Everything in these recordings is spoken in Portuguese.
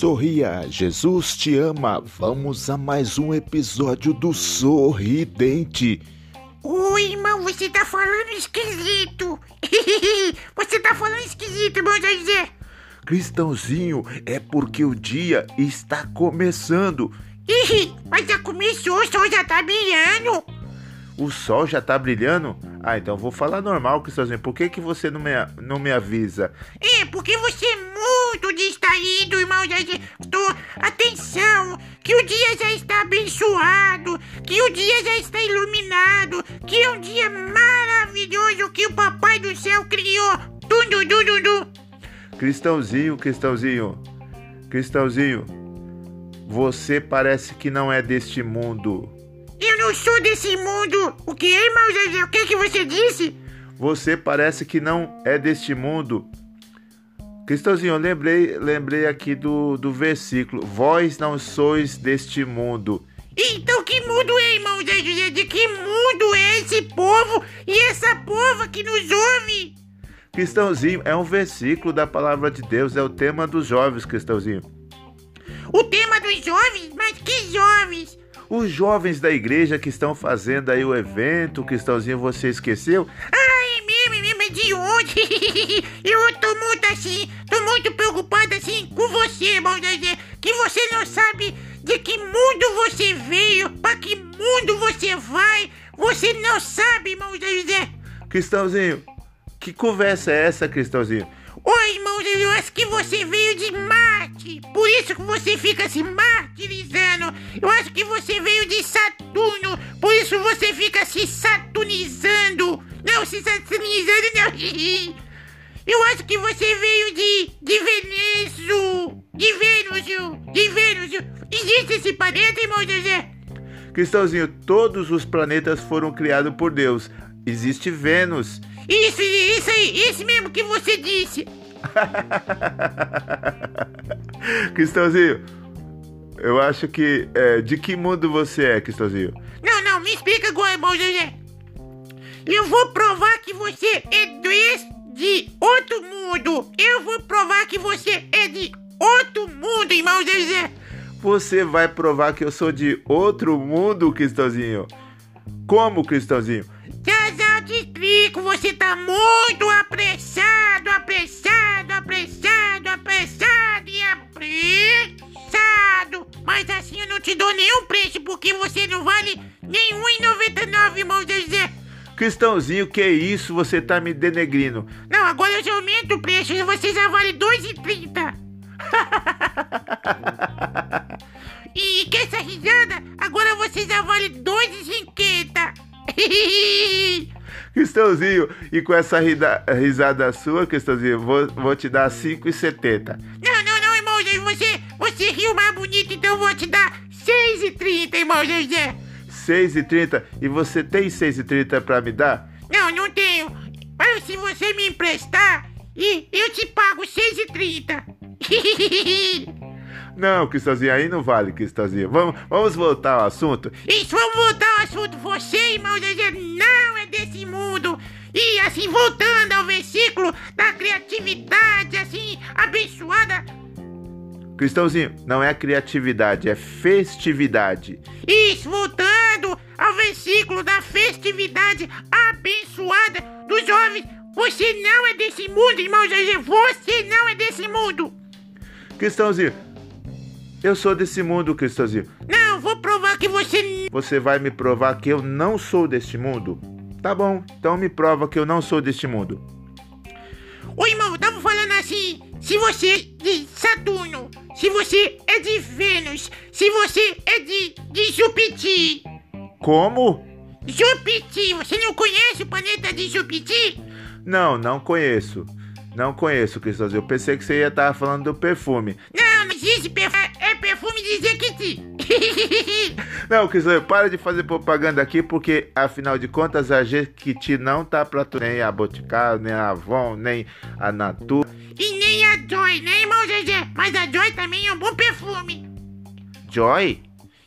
Sorria, Jesus te ama. Vamos a mais um episódio do Sorridente. Oi, irmão, você tá falando esquisito. você tá falando esquisito, irmão José. Cristãozinho, é porque o dia está começando. Mas já começou, o sol já tá brilhando. O sol já tá brilhando? Ah, então vou falar normal, Cristãozinho. Por que, que você não me, não me avisa? É, porque você é muito distraído, irmão José. Tô, atenção, que o dia já está abençoado, que o dia já está iluminado, que é um dia maravilhoso que o Papai do Céu criou. Tudo, tudo, tudo. Cristãozinho, Cristãozinho, Cristãozinho, você parece que não é deste mundo. Eu não sou desse mundo. O que, irmão José? O que, que você disse? Você parece que não é deste mundo. Cristãozinho, eu lembrei, lembrei aqui do, do versículo: Vós não sois deste mundo. Então que mundo é, irmão Zé José? De que mundo é esse povo e essa povo que nos ouve? Cristãozinho, é um versículo da palavra de Deus, é o tema dos jovens, Cristãozinho. O tema dos jovens? Mas que jovens? Os jovens da igreja que estão fazendo aí o evento, Cristãozinho, você esqueceu? Ai, mesmo, é de onde? Eu tô muito assim, tô muito preocupado assim com você, irmão Zé, que você não sabe de que mundo você veio, pra que mundo você vai, você não sabe, irmão Zé. Cristãozinho, que conversa é essa, Cristãozinho? Oi, irmão eu acho que você veio de Marte, por isso que você fica martirizando. Eu acho que você veio de Saturno, por isso você fica se saturnizando. Não, se saturnizando não. Eu acho que você veio de, de Venezo, de Vênus, de Vênus. Existe esse planeta, irmão José? Cristãozinho, todos os planetas foram criados por Deus. Existe Vênus. Isso, isso aí, isso mesmo que você disse. Cristãozinho, eu acho que. é, de que mundo você é, Cristãozinho? Não, não, me explica agora, irmão José. Eu vou provar que você é de outro mundo. Eu vou provar que você é de outro mundo, irmão José. Você vai provar que eu sou de outro mundo, Cristãozinho? Como, Cristãozinho? Já já te explico, você tá muito apressado, apressado, apressado, apressado e apressado. Mas assim eu não te dou nenhum preço, porque você não vale nem R$1,99, irmão José. Cristãozinho, que isso? Você tá me denegrindo. Não, agora eu já aumento o preço e você já vale R$2,30. E que essa risada, agora você já vale R$2,50. Cristãozinho, e com essa rida- risada sua, Cristãozinho, vou, vou te dar 5,70. Não, não, não, irmão você, você riu mais bonito, então eu vou te dar 6,30, irmão José. 6,30 e você tem 6,30 pra me dar? Não, não tenho. Mas se você me emprestar, eu te pago 6,30. Não, Cristãozinho, aí não vale, Cristãozinho. Vamos, vamos voltar ao assunto. Isso, vamos voltar ao assunto. Você, irmão José, não é desse mundo. E assim, voltando ao versículo da criatividade, assim, abençoada. Cristãozinho, não é criatividade, é festividade. Isso, voltando ao versículo da festividade abençoada dos jovens. Você não é desse mundo, irmão José. Você não é desse mundo. Cristãozinho, eu sou desse mundo, Cristãozinho. Não, vou provar que você. Você vai me provar que eu não sou deste mundo? Tá bom, então me prova que eu não sou deste mundo. Ô irmão, tava falando assim. Se você de Saturno, se você é de Vênus, se você é de, de Jupiti. Como? Jupiti, você não conhece o planeta de Jupiti? Não, não conheço. Não conheço, Cristãozinho. Eu pensei que você ia estar falando do perfume. Não existe perfume. É perfume de Jequiti. Não, Cristãozinho, para de fazer propaganda aqui, porque afinal de contas a Jequiti não tá pra tu, nem a Boticário, nem a Avon, nem a Natura. e nem a Joy, né, irmão Zezé? Mas a Joy também é um bom perfume. Joy?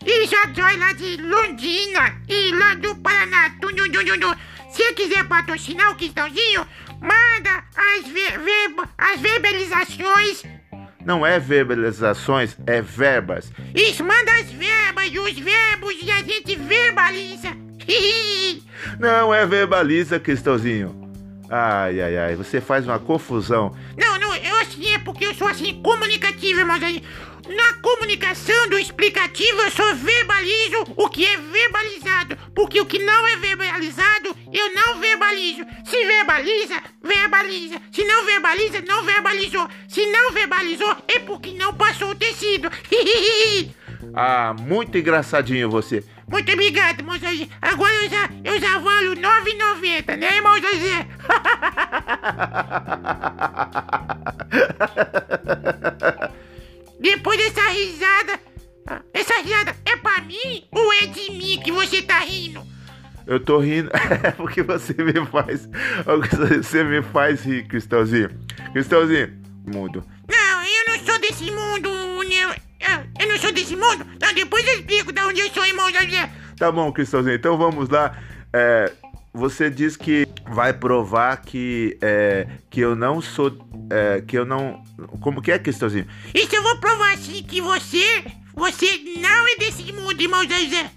Isso, a Joy lá de Londrina e lá do Paraná. Tu, tu, tu, tu, tu. Se quiser patrocinar o Cristãozinho, manda as, ve- as verbalizações Não é verbalizações, é verbas. Isso, manda as verbas e os verbos e a gente verbaliza. Não é verbaliza, Cristãozinho. Ai, ai, ai, você faz uma confusão. Não, não, eu assim é porque eu sou assim comunicativo, irmãos. Na comunicação do explicativo eu só verbalizo o que é verbalizado, porque o que não é verbalizado verbalizo. Se verbaliza, verbaliza. Se não verbaliza, não verbalizou. Se não verbalizou é porque não passou o tecido. ah, muito engraçadinho você. Muito obrigado, irmão José. Agora eu já, eu já valo 9,90, né, irmão José? Depois dessa risada, essa risada é pra mim ou é de mim que você tá rindo? Eu tô rindo é porque você me faz. Você me faz rir, Cristãozinho. Cristãozinho, mundo. Não, eu não sou desse mundo, né? Eu não sou desse mundo? Não, depois eu explico de onde eu sou, irmão José. Tá bom, Cristãozinho, então vamos lá. É, você diz que vai provar que, é, que eu não sou. É, que eu não. Como que é, Cristãozinho? Isso eu vou provar sim que você. Você não é desse mundo, irmão José.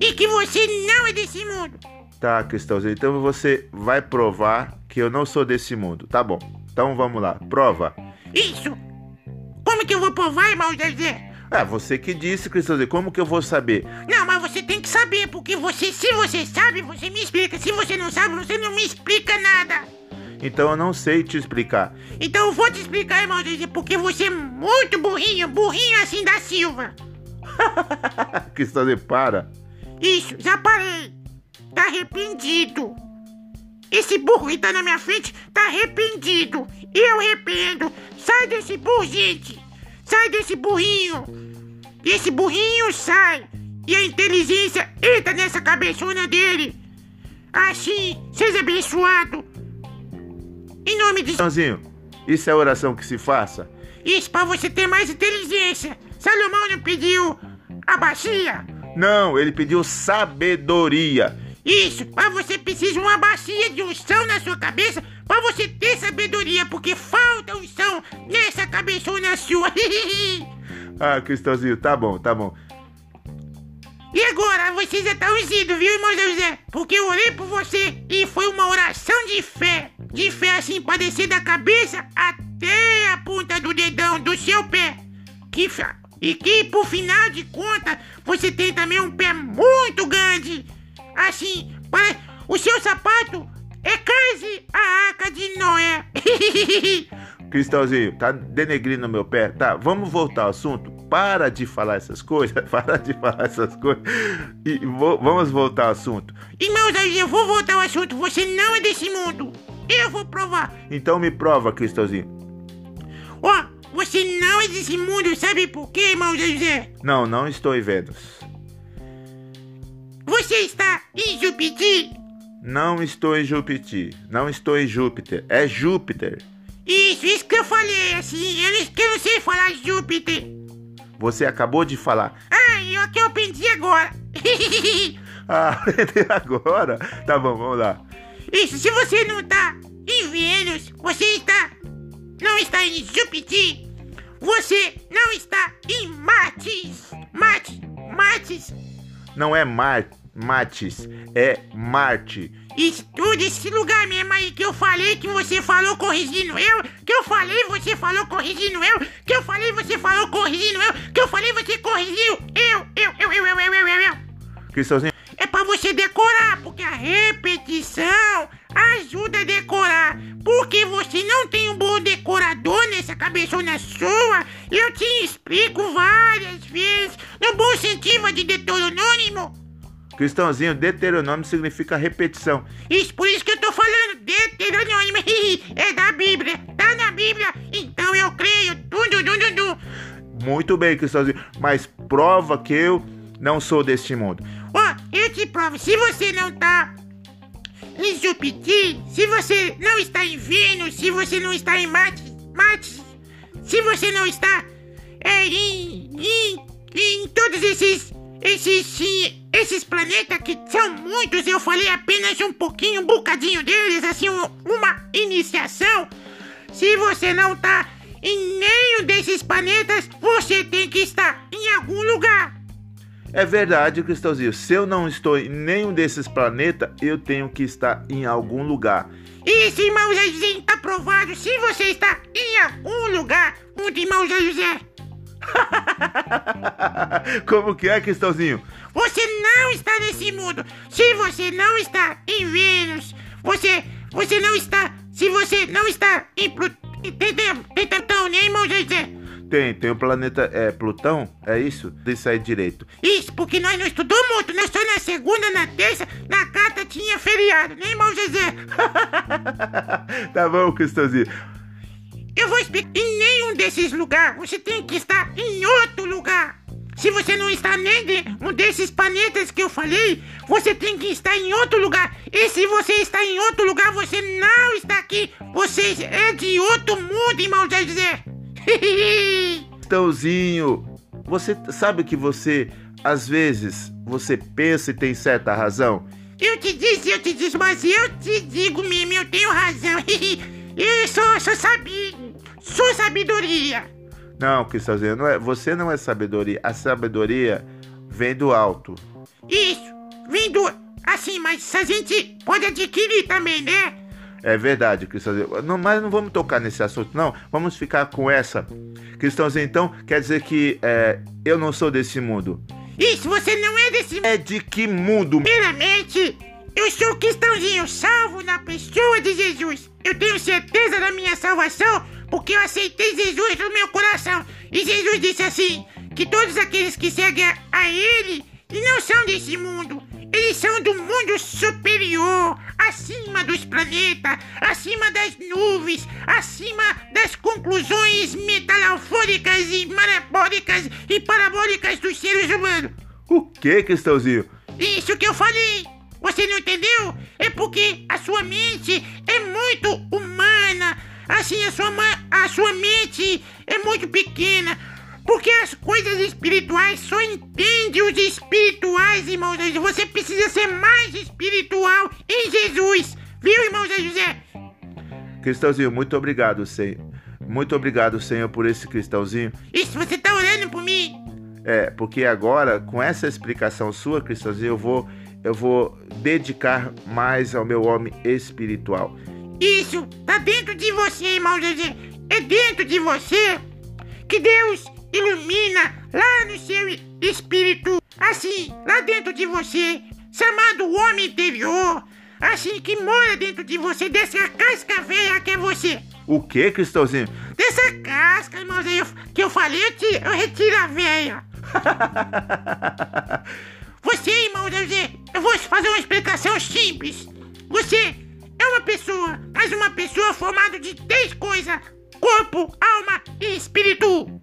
E que você não é desse mundo. Tá, Cristãozinho, então você vai provar que eu não sou desse mundo. Tá bom. Então vamos lá, prova. Isso. Como que eu vou provar, irmão Zezé? É, você que disse, Cristãozinho, como que eu vou saber? Não, mas você tem que saber, porque você, se você sabe, você me explica. Se você não sabe, você não me explica nada. Então eu não sei te explicar. Então eu vou te explicar, irmão Zezé, porque você é muito burrinho, burrinho assim da Silva. Cristãozinho, para. Isso, já parei. Tá arrependido. Esse burro que tá na minha frente tá arrependido. Eu arrependo. Sai desse burro, gente. Sai desse burrinho. E esse burrinho sai. E a inteligência entra nessa cabeçona dele. Assim, seja abençoado. Em nome de... Joãozinho, isso é oração que se faça? Isso, pra você ter mais inteligência. Salomão não pediu a bacia? Não, ele pediu sabedoria. Isso, mas você precisa uma bacia de unção na sua cabeça para você ter sabedoria, porque falta unção nessa cabeçona sua. ah, Cristãozinho, tá bom, tá bom. E agora, você já tá ungido, viu, irmão José? Porque eu orei por você e foi uma oração de fé. De fé assim, para descer da cabeça até a ponta do dedão do seu pé. Que fé. E que, por final de contas, você tem também um pé muito grande. Assim, para... o seu sapato é quase a arca de Noé. Cristãozinho, tá denegrindo meu pé? Tá, vamos voltar ao assunto? Para de falar essas coisas, para de falar essas coisas. E vo vamos voltar ao assunto. Irmãos, eu vou voltar ao assunto. Você não é desse mundo. Eu vou provar. Então me prova, Cristãozinho. Você não é desse mundo, sabe por quê, irmão José? Não, não estou vendo. Você está em Júpiter? Não estou em Júpiter. Não estou em Júpiter. É Júpiter. Isso, isso que eu falei, assim. Eu, eu não sei falar Júpiter. Você acabou de falar. Ah, eu que eu aprendi agora. ah, aprendeu agora? Tá bom, vamos lá. Isso, se você não está em Vênus, você está. Não está em Júpiter. Você não está em Mates. Mates. Mates não é Mar Mates, é Marte. Estude esse lugar mesmo aí que eu falei que você falou corrigindo eu, que eu falei você falou corrigindo eu, que eu falei você falou corrigindo eu, que eu falei você corrigiu eu, eu, eu, eu, eu, eu, eu, eu. Cristãozinho? É pra você decorar, porque a repetição ajuda a decorar. Nessa cabeçona sua, eu te explico várias vezes, no bom sentido de Deuteronômio. Cristãozinho, Deuteronômio significa repetição. Isso, por isso que eu tô falando Deuteronômio. é da Bíblia, tá na Bíblia, então eu creio. Tudo, tudo, tudo. Muito bem, Cristãozinho, mas prova que eu não sou deste mundo. Ó, oh, eu te provo, se você não tá em Júpiter, se você não está em Vênus, se você não está em Marte, Marte se você não está é, em, em, em todos esses, esses, esses planetas que são muitos, eu falei apenas um pouquinho, um bocadinho deles, assim, uma iniciação. Se você não está em nenhum desses planetas, você tem que estar em algum lugar. É verdade, Cristãozinho. Se eu não estou em nenhum desses planetas, eu tenho que estar em algum lugar. Isso, irmão Zé José, está provado. Se você está em algum lugar, muito irmão Zé José. Como que é, Cristãozinho? Você não está nesse mundo. Se você não está em Vênus, você, você não está. Se você não está em Plutão, tem Plutão, né, irmão Zé José? Tem, tem o planeta é, Plutão, é isso? Deixa aí direito. Isso, porque nós não estudamos muito, nós só na segunda, na terça, na quarta tinha feriado, né, irmão Zezé? tá bom, Cristãozinho. Eu vou explicar. Em nenhum desses lugares você tem que estar em outro lugar. Se você não está nem de um desses planetas que eu falei, você tem que estar em outro lugar. E se você está em outro lugar, você não está aqui. Você é de outro mundo, irmão Zezé. Cristãozinho, você sabe que você, às vezes, você pensa e tem certa razão? Eu te disse, eu te disse, mas eu te digo mesmo, eu tenho razão. Eu sou, sou sabi, sou sabedoria. Não, Cristãozinho, não é, você não é sabedoria. A sabedoria vem do alto. Isso, vem do... Assim, mas a gente pode adquirir também, né? É verdade, Cristãozinho. Não, mas não vamos tocar nesse assunto, não. Vamos ficar com essa. Cristãozinho, então, quer dizer que é, eu não sou desse mundo. Isso, você não é desse mundo. É de que mundo? Primeiramente, eu sou cristãozinho, salvo na pessoa de Jesus. Eu tenho certeza da minha salvação porque eu aceitei Jesus no meu coração. E Jesus disse assim: que todos aqueles que seguem a Ele não são desse mundo. Eles são do mundo superior, acima dos planetas, acima das nuvens, acima das conclusões metalofóricas e marabólicas e parabólicas dos seres humanos. O que, Cristãozinho? Isso que eu falei. Você não entendeu? É porque a sua mente é muito humana. Assim, a sua, a sua mente é muito pequena. Porque as coisas espirituais só entende os espirituais, irmão José. Você precisa ser mais espiritual em Jesus. Viu, irmão Zé José? Cristãozinho, muito obrigado, Senhor. Muito obrigado, Senhor, por esse cristãozinho. Isso, você tá orando por mim? É, porque agora, com essa explicação sua, cristãozinho, eu vou, eu vou dedicar mais ao meu homem espiritual. Isso, tá dentro de você, irmão José. É dentro de você que Deus ilumina lá no seu espírito, assim, lá dentro de você, chamado homem interior, assim que mora dentro de você, dessa casca velha que é você. O que, Cristãozinho? Dessa casca, irmãozinho, que eu falei, eu, te, eu retiro a velha. você, irmão José, eu vou fazer uma explicação simples. Você é uma pessoa, mas uma pessoa formada de três coisas: corpo, alma e espírito.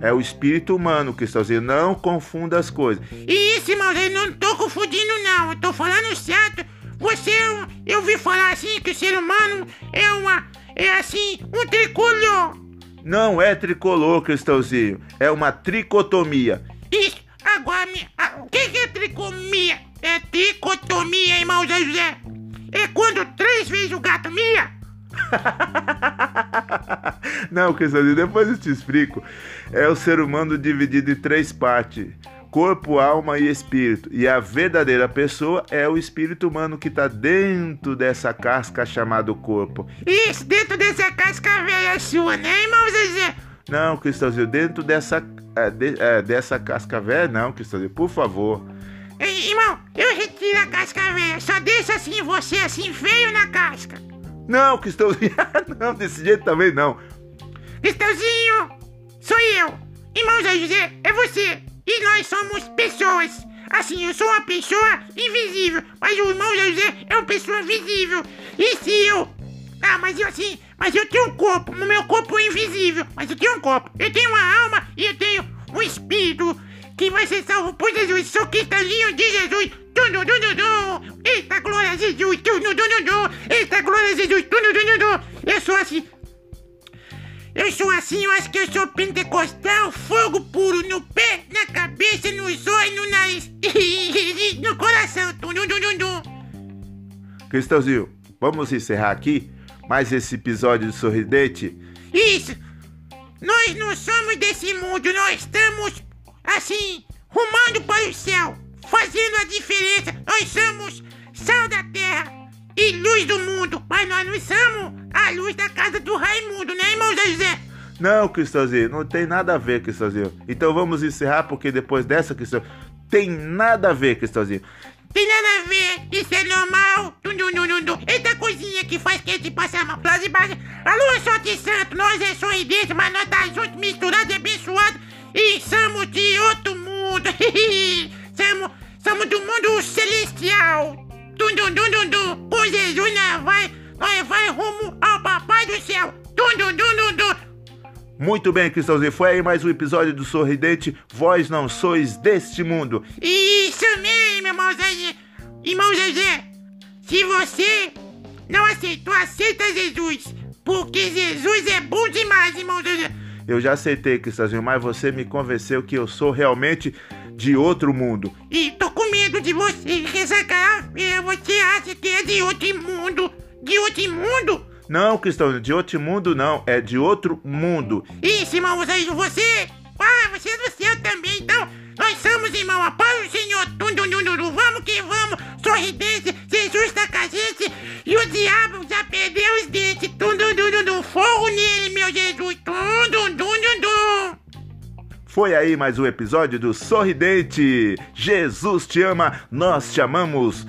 É o espírito humano, Cristãozinho. Não confunda as coisas. Isso, irmão, eu não tô confundindo, não. Eu tô falando certo. Você, eu, eu vi falar assim que o ser humano é uma. É assim, um tricolor. Não é tricolor, Cristãozinho. É uma tricotomia. Isso, agora, me, o que, que é tricomia? É tricotomia, irmão José. É quando três vezes o gato mia. Não, Cristãozinho, depois eu te explico. É o ser humano dividido em três partes: corpo, alma e espírito. E a verdadeira pessoa é o espírito humano que está dentro dessa casca chamada corpo. Isso, dentro dessa casca velha sua, né, irmão Zezé? Não, Cristãozinho, dentro dessa, é, de, é, dessa casca velha, não, Cristãozinho, por favor. Ei, irmão, eu retiro a casca velha, só deixa assim você assim feio na casca. Não, Cristãozinho, não, desse jeito também não. Cristãozinho, sou eu. Irmão Zé José, é você. E nós somos pessoas. Assim, eu sou uma pessoa invisível, mas o irmão Zé José é uma pessoa visível. E se eu... Ah, mas eu assim... Mas eu tenho um corpo, o meu corpo é invisível, mas eu tenho um corpo. Eu tenho uma alma e eu tenho um espírito que vai ser salvo por Jesus. Sou cristãozinho de Jesus. Eita, glória Jesus. Eita, glória Jesus. Eu sou assim. Eu sou assim, eu acho que eu sou pentecostal, fogo puro no pé, na cabeça, nos olhos, no nariz, no coração. Cristãozinho, vamos encerrar aqui mais esse episódio do Sorridente? Isso. Nós não somos desse mundo, nós estamos, assim, rumando para o céu, fazendo a diferença. Nós somos sal da terra e luz do mundo, mas nós não somos a luz da casa do Raimundo, né, irmão José? Não, Cristãozinho, não tem nada a ver, Cristãozinho. Então vamos encerrar, porque depois dessa, Cristão, tem nada a ver, Cristãozinho. Tem nada a ver, isso é normal. Dum, dum, dum, dum, dum. Eita coisinha que faz que a gente passa mal. Plase base. Alô, sorte santo, nós é sorridente, mas nós tá junto, misturado e abençoado. E somos de outro mundo. somos, somos do mundo celestial. Dum, dum, dum, dum, dum. Com Jesus nós vai, nós vai rumo ao papai do céu. Dum, dum, dum, dum, dum. Muito bem, Cristãozinho, foi aí mais um episódio do Sorridente. Vós não sois deste mundo. Isso mesmo, irmão Zezé. Irmão Zezé, se você não aceitou, aceita Jesus. Porque Jesus é bom demais, irmão Zezé. Eu já aceitei, Cristãozinho, mas você me convenceu que eu sou realmente de outro mundo. E tô com medo de você, cara feia, você acha que é de outro mundo. De outro mundo? Não, Cristãozinho, de outro mundo não, é de outro mundo. Isso, irmão, você, você, ah, você é Foi aí mais um episódio do Sorridente. Jesus te ama, nós te amamos.